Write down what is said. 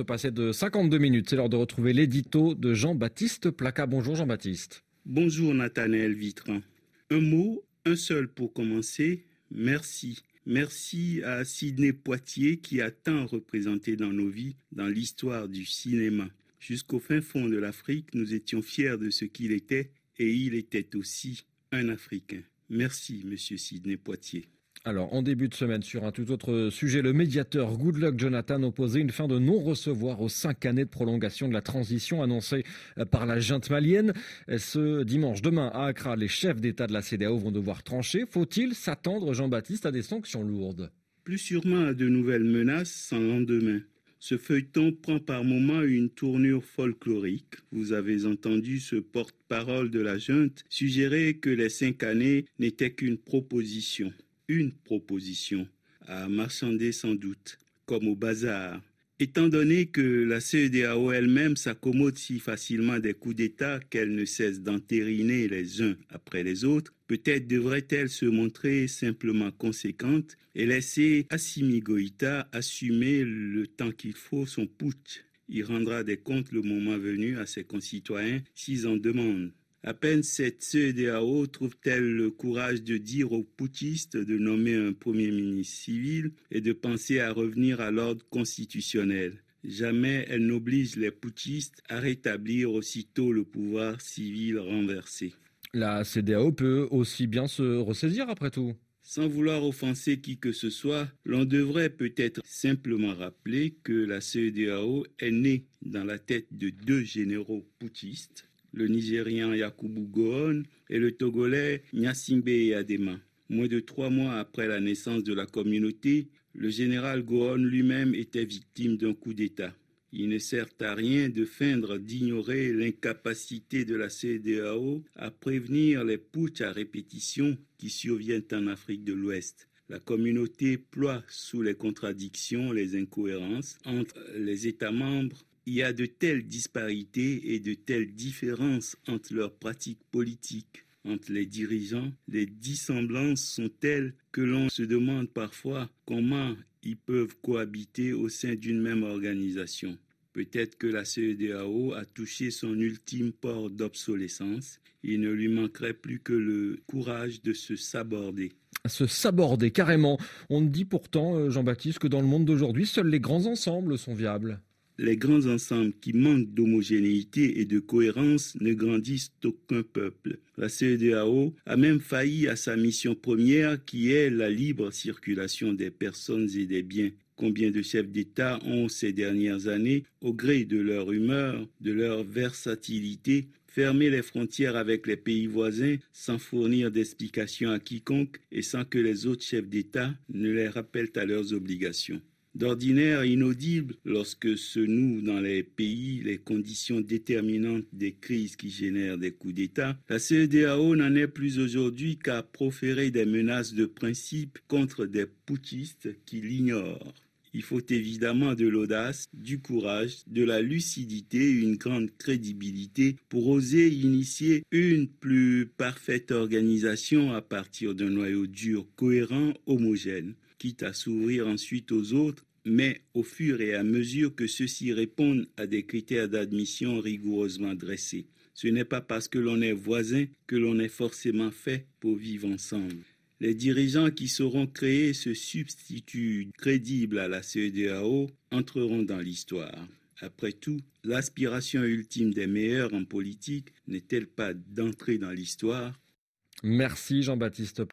bientôt passé de 52 minutes. C'est l'heure de retrouver l'édito de Jean-Baptiste Placa. Bonjour Jean-Baptiste. Bonjour Nathanaël Vitran. Un mot, un seul pour commencer. Merci. Merci à Sidney Poitier qui a tant représenté dans nos vies, dans l'histoire du cinéma. Jusqu'au fin fond de l'Afrique, nous étions fiers de ce qu'il était et il était aussi un Africain. Merci, monsieur Sidney Poitier. Alors, en début de semaine, sur un tout autre sujet, le médiateur Goodluck Jonathan opposait une fin de non-recevoir aux cinq années de prolongation de la transition annoncée par la junte malienne. Ce dimanche, demain, à Accra, les chefs d'État de la CDAO vont devoir trancher. Faut-il s'attendre, Jean-Baptiste, à des sanctions lourdes? Plus sûrement à de nouvelles menaces sans lendemain. Ce feuilleton prend par moments une tournure folklorique. Vous avez entendu ce porte-parole de la junte suggérer que les cinq années n'étaient qu'une proposition une proposition à marchander sans doute, comme au bazar. Étant donné que la CEDAO elle-même s'accommode si facilement des coups d'État qu'elle ne cesse d'entériner les uns après les autres, peut-être devrait-elle se montrer simplement conséquente et laisser Assimi Goïta assumer le temps qu'il faut son putsch. Il rendra des comptes le moment venu à ses concitoyens s'ils en demandent. À peine cette CEDAO trouve-t-elle le courage de dire aux putschistes de nommer un Premier ministre civil et de penser à revenir à l'ordre constitutionnel? Jamais elle n'oblige les putschistes à rétablir aussitôt le pouvoir civil renversé. La CEDEAO peut aussi bien se ressaisir après tout. Sans vouloir offenser qui que ce soit, l'on devrait peut-être simplement rappeler que la CEDEAO est née dans la tête de deux généraux putschistes le Nigérian Yakubu Goon et le Togolais Nyasimbe Adema. Moins de trois mois après la naissance de la communauté, le général Goon lui-même était victime d'un coup d'État. Il ne sert à rien de feindre d'ignorer l'incapacité de la CEDEAO à prévenir les putsch à répétition qui surviennent en Afrique de l'Ouest. La communauté ploie sous les contradictions, les incohérences entre les États membres il y a de telles disparités et de telles différences entre leurs pratiques politiques, entre les dirigeants, les dissemblances sont telles que l'on se demande parfois comment ils peuvent cohabiter au sein d'une même organisation. Peut-être que la CEDAO a touché son ultime port d'obsolescence. Il ne lui manquerait plus que le courage de se saborder. Se saborder carrément. On dit pourtant, euh, Jean-Baptiste, que dans le monde d'aujourd'hui, seuls les grands ensembles sont viables les grands ensembles qui manquent d'homogénéité et de cohérence ne grandissent aucun peuple. La CEDEAO a même failli à sa mission première qui est la libre circulation des personnes et des biens. Combien de chefs d'État ont ces dernières années, au gré de leur humeur, de leur versatilité, fermé les frontières avec les pays voisins sans fournir d'explications à quiconque et sans que les autres chefs d'État ne les rappellent à leurs obligations? D'ordinaire inaudible lorsque se nouent dans les pays les conditions déterminantes des crises qui génèrent des coups d'État, la CEDAO n'en est plus aujourd'hui qu'à proférer des menaces de principe contre des putschistes qui l'ignorent. Il faut évidemment de l'audace, du courage, de la lucidité, une grande crédibilité pour oser initier une plus parfaite organisation à partir d'un noyau dur, cohérent, homogène quitte à s'ouvrir ensuite aux autres, mais au fur et à mesure que ceux-ci répondent à des critères d'admission rigoureusement dressés. Ce n'est pas parce que l'on est voisin que l'on est forcément fait pour vivre ensemble. Les dirigeants qui sauront créer ce substitut crédible à la CEDEAO entreront dans l'histoire. Après tout, l'aspiration ultime des meilleurs en politique n'est-elle pas d'entrer dans l'histoire? Merci Jean-Baptiste